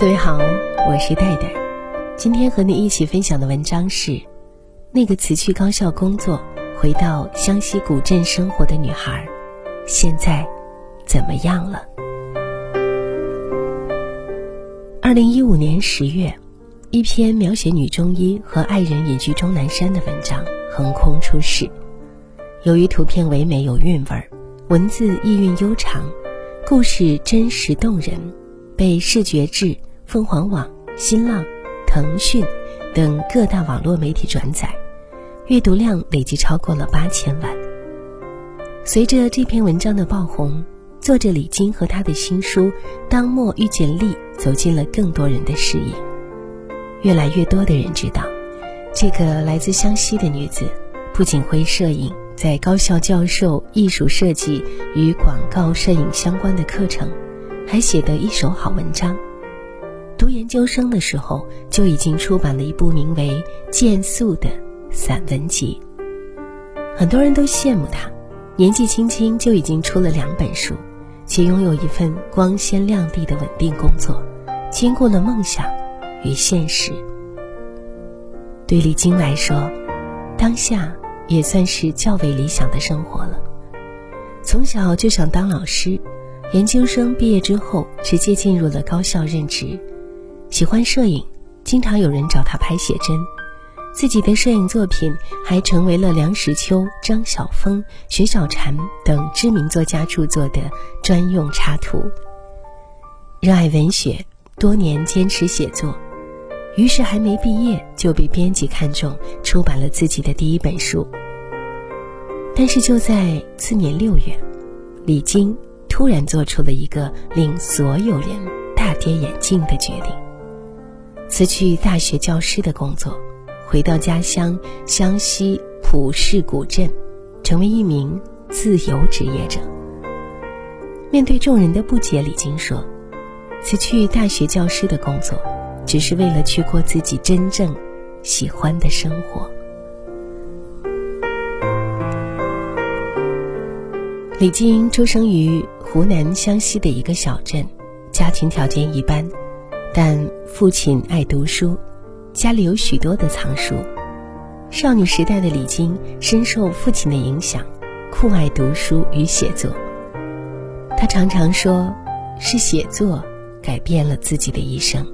各位好，我是戴戴，今天和你一起分享的文章是《那个辞去高校工作，回到湘西古镇生活的女孩，现在怎么样了》。二零一五年十月，一篇描写女中医和爱人隐居终南山的文章横空出世。由于图片唯美有韵味儿，文字意蕴悠长，故事真实动人，被视觉志。凤凰网、新浪、腾讯等各大网络媒体转载，阅读量累计超过了八千万。随着这篇文章的爆红，作者李晶和他的新书《当末遇见丽》走进了更多人的视野。越来越多的人知道，这个来自湘西的女子，不仅会摄影，在高校教授艺术设计与广告摄影相关的课程，还写得一手好文章。读研究生的时候，就已经出版了一部名为《剑素》的散文集。很多人都羡慕他，年纪轻轻就已经出了两本书，且拥有一份光鲜亮丽的稳定工作，兼顾了梦想与现实。对李晶来说，当下也算是较为理想的生活了。从小就想当老师，研究生毕业之后，直接进入了高校任职。喜欢摄影，经常有人找他拍写真，自己的摄影作品还成为了梁实秋、张晓峰、薛小婵等知名作家著作的专用插图。热爱文学，多年坚持写作，于是还没毕业就被编辑看中，出版了自己的第一本书。但是就在次年六月，李晶突然做出了一个令所有人大跌眼镜的决定。辞去大学教师的工作，回到家乡湘西普氏古镇，成为一名自由职业者。面对众人的不解，李晶说：“辞去大学教师的工作，只是为了去过自己真正喜欢的生活。”李晶出生于湖南湘西的一个小镇，家庭条件一般。但父亲爱读书，家里有许多的藏书。少女时代的李晶深受父亲的影响，酷爱读书与写作。她常常说，是写作改变了自己的一生。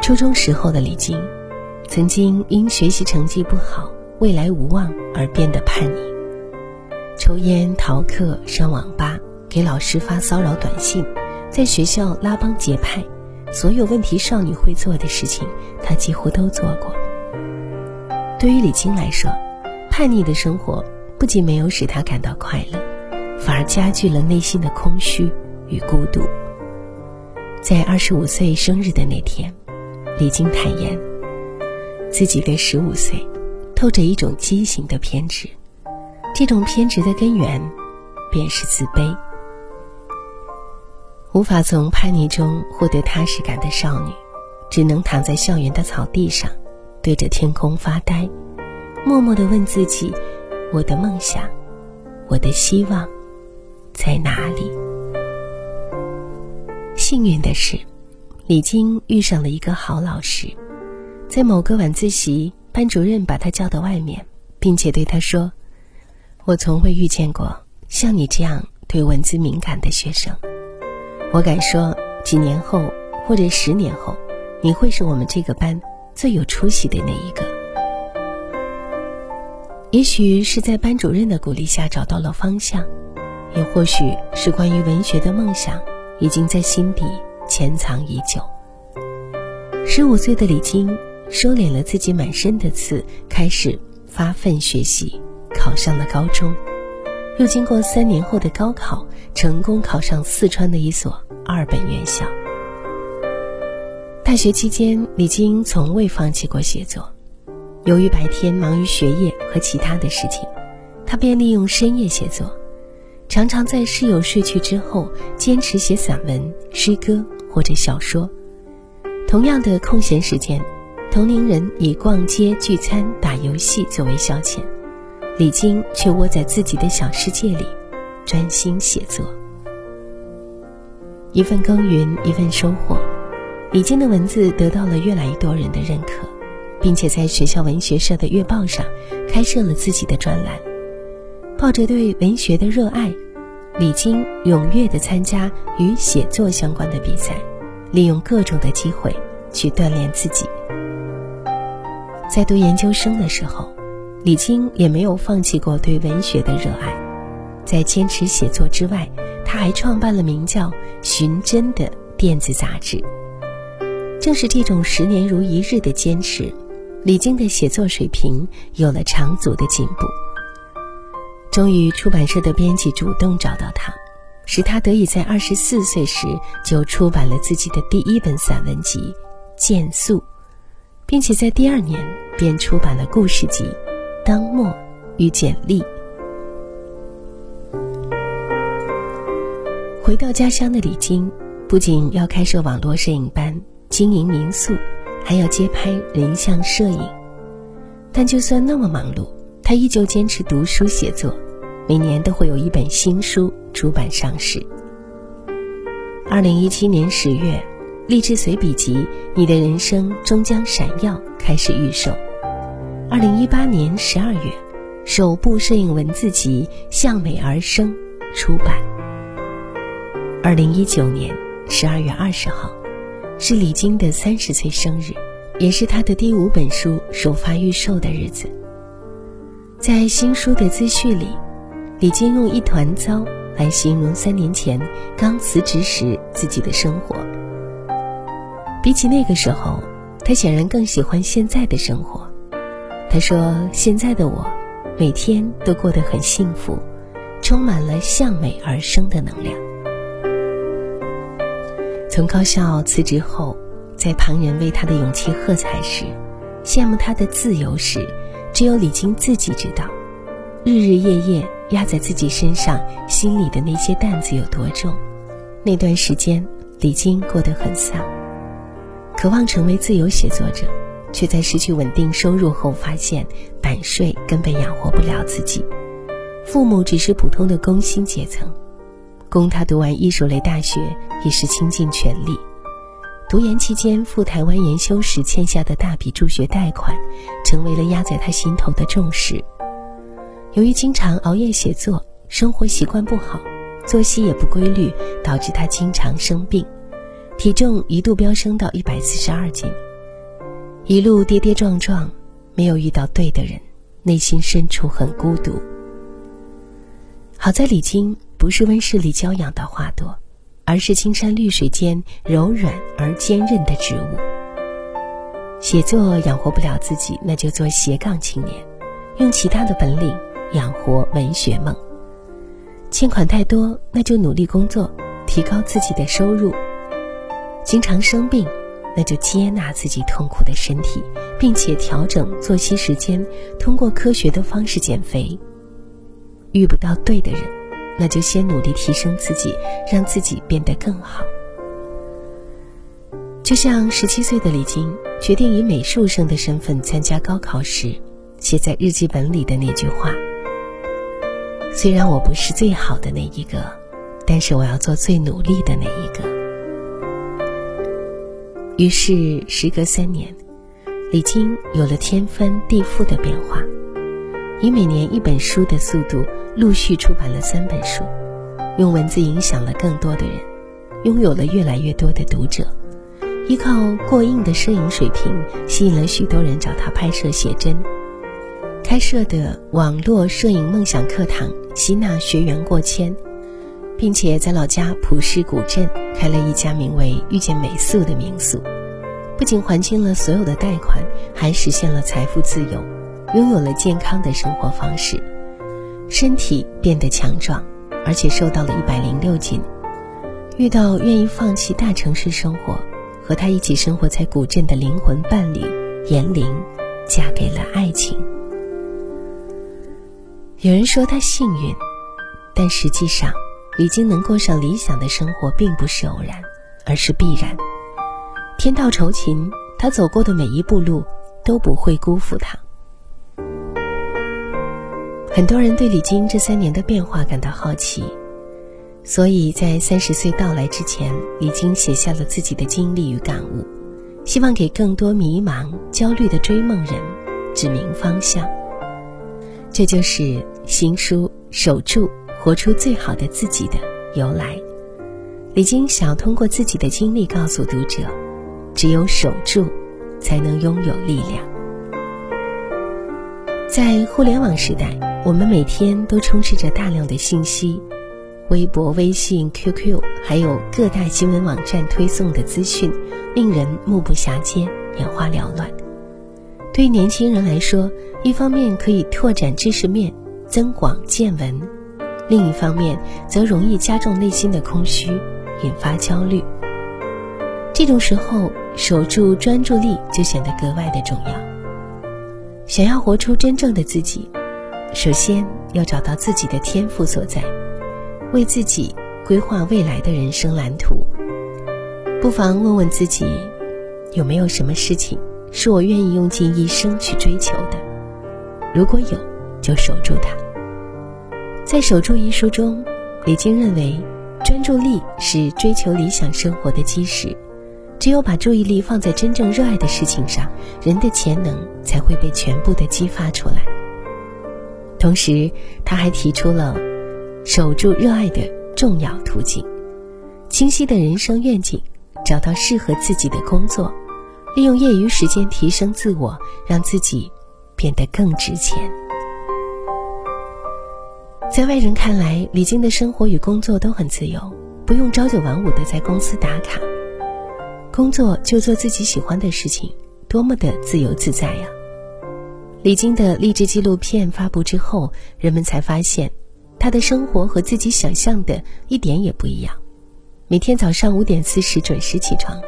初中时候的李晶，曾经因学习成绩不好、未来无望而变得叛逆，抽烟、逃课、上网吧，给老师发骚扰短信。在学校拉帮结派，所有问题少女会做的事情，她几乎都做过。对于李晶来说，叛逆的生活不仅没有使她感到快乐，反而加剧了内心的空虚与孤独。在二十五岁生日的那天，李晶坦言，自己的十五岁透着一种畸形的偏执，这种偏执的根源便是自卑。无法从叛逆中获得踏实感的少女，只能躺在校园的草地上，对着天空发呆，默默地问自己：“我的梦想，我的希望，在哪里？”幸运的是，李晶遇上了一个好老师，在某个晚自习，班主任把他叫到外面，并且对他说：“我从未遇见过像你这样对文字敏感的学生。”我敢说，几年后或者十年后，你会是我们这个班最有出息的那一个。也许是在班主任的鼓励下找到了方向，也或许是关于文学的梦想已经在心底潜藏已久。十五岁的李晶收敛了自己满身的刺，开始发奋学习，考上了高中。又经过三年后的高考，成功考上四川的一所二本院校。大学期间，李晶从未放弃过写作。由于白天忙于学业和其他的事情，他便利用深夜写作，常常在室友睡去之后，坚持写散文、诗歌或者小说。同样的空闲时间，同龄人以逛街、聚餐、打游戏作为消遣。李晶却窝在自己的小世界里，专心写作。一份耕耘，一份收获。李菁的文字得到了越来越多人的认可，并且在学校文学社的月报上开设了自己的专栏。抱着对文学的热爱，李菁踊跃地参加与写作相关的比赛，利用各种的机会去锻炼自己。在读研究生的时候，李菁也没有放弃过对文学的热爱。在坚持写作之外，他还创办了名叫《寻真》的电子杂志。正是这种十年如一日的坚持，李菁的写作水平有了长足的进步。终于，出版社的编辑主动找到他，使他得以在二十四岁时就出版了自己的第一本散文集《剑素》，并且在第二年便出版了故事集《当墨与简历》。回到家乡的李菁，不仅要开设网络摄影班、经营民宿，还要接拍人像摄影。但就算那么忙碌，他依旧坚持读书写作，每年都会有一本新书出版上市。二零一七年十月，励志随笔集《你的人生终将闪耀》开始预售。二零一八年十二月，首部摄影文字集《向美而生》出版。二零一九年十二月二十号，是李菁的三十岁生日，也是他的第五本书首发预售的日子。在新书的自序里，李菁用“一团糟”来形容三年前刚辞职时自己的生活。比起那个时候，他显然更喜欢现在的生活。他说：“现在的我，每天都过得很幸福，充满了向美而生的能量。”从高校辞职后，在旁人为他的勇气喝彩时，羡慕他的自由时，只有李菁自己知道，日日夜夜压在自己身上心里的那些担子有多重。那段时间，李菁过得很丧，渴望成为自由写作者，却在失去稳定收入后发现版税根本养活不了自己，父母只是普通的工薪阶层。供他读完艺术类大学也是倾尽全力。读研期间赴台湾研修时欠下的大笔助学贷款，成为了压在他心头的重石。由于经常熬夜写作，生活习惯不好，作息也不规律，导致他经常生病，体重一度飙升到一百四十二斤。一路跌跌撞撞，没有遇到对的人，内心深处很孤独。好在李菁。不是温室里娇养的花朵，而是青山绿水间柔软而坚韧的植物。写作养活不了自己，那就做斜杠青年，用其他的本领养活文学梦。欠款太多，那就努力工作，提高自己的收入。经常生病，那就接纳自己痛苦的身体，并且调整作息时间，通过科学的方式减肥。遇不到对的人。那就先努力提升自己，让自己变得更好。就像十七岁的李菁决定以美术生的身份参加高考时，写在日记本里的那句话：“虽然我不是最好的那一个，但是我要做最努力的那一个。”于是，时隔三年，李菁有了天翻地覆的变化。以每年一本书的速度，陆续出版了三本书，用文字影响了更多的人，拥有了越来越多的读者。依靠过硬的摄影水平，吸引了许多人找他拍摄写真。开设的网络摄影梦想课堂，吸纳学员过千，并且在老家普氏古镇开了一家名为“遇见美素”的民宿，不仅还清了所有的贷款，还实现了财富自由。拥有了健康的生活方式，身体变得强壮，而且瘦到了一百零六斤。遇到愿意放弃大城市生活，和他一起生活在古镇的灵魂伴侣严玲，嫁给了爱情。有人说他幸运，但实际上，已经能过上理想的生活并不是偶然，而是必然。天道酬勤，他走过的每一步路都不会辜负他。很多人对李菁这三年的变化感到好奇。所以在三十岁到来之前，李菁写下了自己的经历与感悟，希望给更多迷茫、焦虑的追梦人指明方向。这就是新书《守住，活出最好的自己》的由来。李菁想通过自己的经历告诉读者，只有守住，才能拥有力量。在互联网时代，我们每天都充斥着大量的信息。微博、微信、QQ，还有各大新闻网站推送的资讯，令人目不暇接、眼花缭乱。对年轻人来说，一方面可以拓展知识面、增广见闻；另一方面，则容易加重内心的空虚，引发焦虑。这种时候，守住专注力就显得格外的重要。想要活出真正的自己，首先要找到自己的天赋所在。为自己规划未来的人生蓝图，不妨问问自己，有没有什么事情是我愿意用尽一生去追求的？如果有，就守住它。在《守住》一书中，李菁认为，专注力是追求理想生活的基石。只有把注意力放在真正热爱的事情上，人的潜能才会被全部的激发出来。同时，他还提出了。守住热爱的重要途径，清晰的人生愿景，找到适合自己的工作，利用业余时间提升自我，让自己变得更值钱。在外人看来，李晶的生活与工作都很自由，不用朝九晚五的在公司打卡，工作就做自己喜欢的事情，多么的自由自在呀！李菁的励志纪录片发布之后，人们才发现。他的生活和自己想象的一点也不一样。每天早上五点四十准时起床，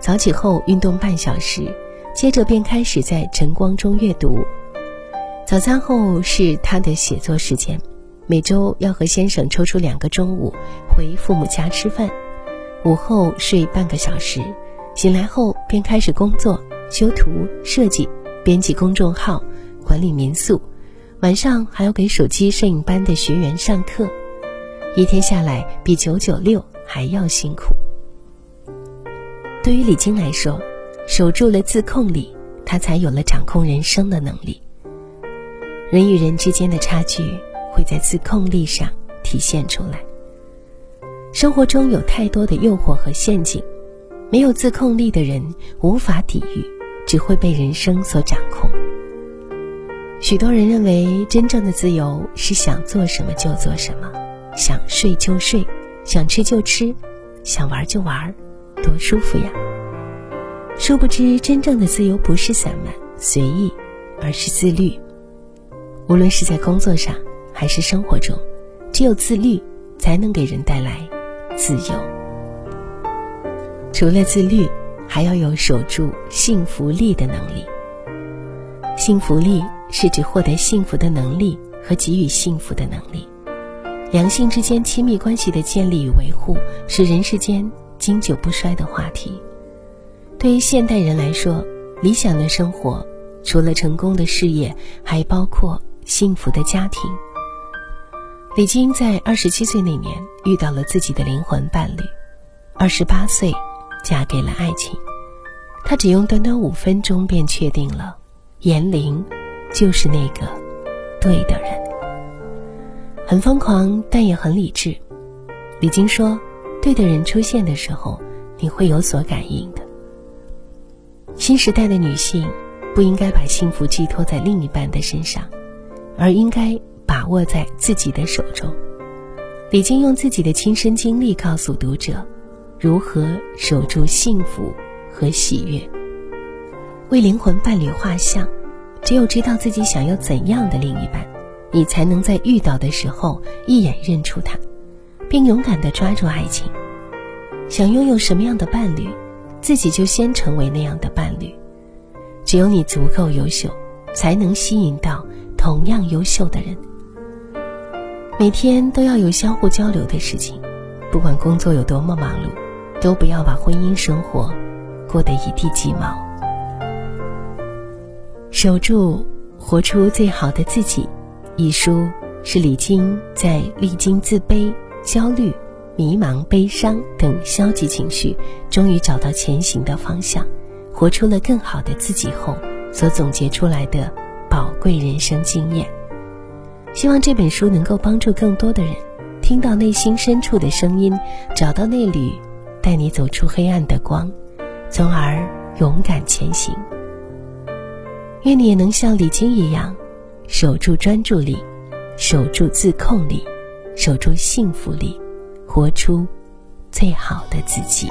早起后运动半小时，接着便开始在晨光中阅读。早餐后是他的写作时间，每周要和先生抽出两个中午回父母家吃饭。午后睡半个小时，醒来后便开始工作、修图、设计、编辑公众号、管理民宿。晚上还要给手机摄影班的学员上课，一天下来比九九六还要辛苦。对于李晶来说，守住了自控力，他才有了掌控人生的能力。人与人之间的差距会在自控力上体现出来。生活中有太多的诱惑和陷阱，没有自控力的人无法抵御，只会被人生所掌控。许多人认为，真正的自由是想做什么就做什么，想睡就睡，想吃就吃，想玩就玩，多舒服呀！殊不知，真正的自由不是散漫随意，而是自律。无论是在工作上还是生活中，只有自律，才能给人带来自由。除了自律，还要有守住幸福力的能力。幸福力。是指获得幸福的能力和给予幸福的能力。两性之间亲密关系的建立与维护是人世间经久不衰的话题。对于现代人来说，理想的生活除了成功的事业，还包括幸福的家庭。李菁在二十七岁那年遇到了自己的灵魂伴侣，二十八岁嫁给了爱情。她只用短短五分钟便确定了严玲。就是那个对的人，很疯狂，但也很理智。李菁说：“对的人出现的时候，你会有所感应的。”新时代的女性不应该把幸福寄托在另一半的身上，而应该把握在自己的手中。李菁用自己的亲身经历告诉读者，如何守住幸福和喜悦，为灵魂伴侣画像。只有知道自己想要怎样的另一半，你才能在遇到的时候一眼认出他，并勇敢地抓住爱情。想拥有什么样的伴侣，自己就先成为那样的伴侣。只有你足够优秀，才能吸引到同样优秀的人。每天都要有相互交流的事情，不管工作有多么忙碌，都不要把婚姻生活过得一地鸡毛。守住，活出最好的自己。一书是李菁在历经自卑、焦虑、迷茫、悲伤等消极情绪，终于找到前行的方向，活出了更好的自己后，所总结出来的宝贵人生经验。希望这本书能够帮助更多的人，听到内心深处的声音，找到那缕带你走出黑暗的光，从而勇敢前行。愿你也能像李晶一样，守住专注力，守住自控力，守住幸福力。活出最好的自己。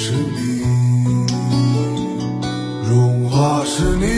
是你荣华是你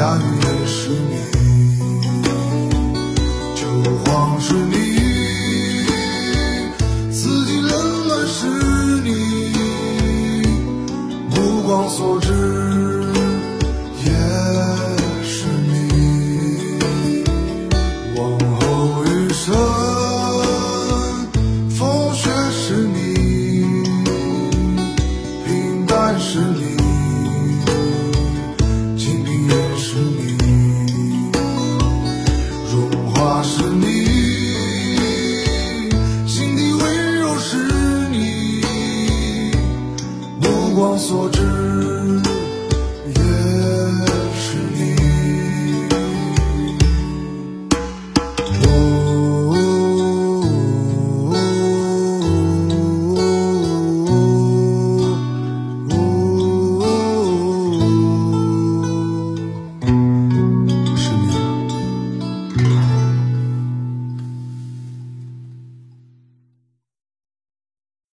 下雨也是你，秋黄是你，四季冷暖是你，目光所至。